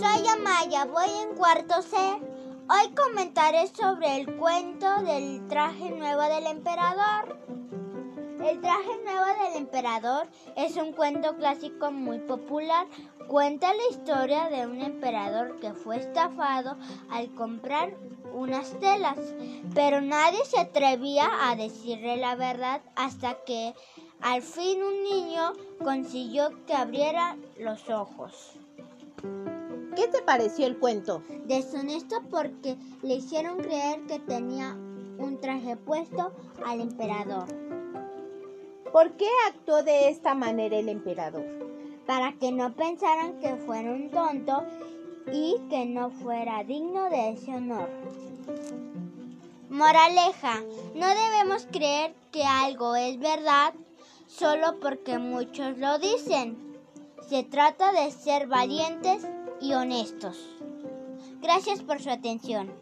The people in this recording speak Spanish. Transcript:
Maya, voy en cuarto C. Hoy comentaré sobre el cuento del traje nuevo del emperador. El traje nuevo del emperador es un cuento clásico muy popular. Cuenta la historia de un emperador que fue estafado al comprar unas telas, pero nadie se atrevía a decirle la verdad hasta que al fin un niño consiguió que abriera los ojos. ¿Qué te pareció el cuento? Deshonesto porque le hicieron creer que tenía un traje puesto al emperador. ¿Por qué actuó de esta manera el emperador? Para que no pensaran que fuera un tonto y que no fuera digno de ese honor. Moraleja, no debemos creer que algo es verdad solo porque muchos lo dicen. Se trata de ser valientes y honestos. Gracias por su atención.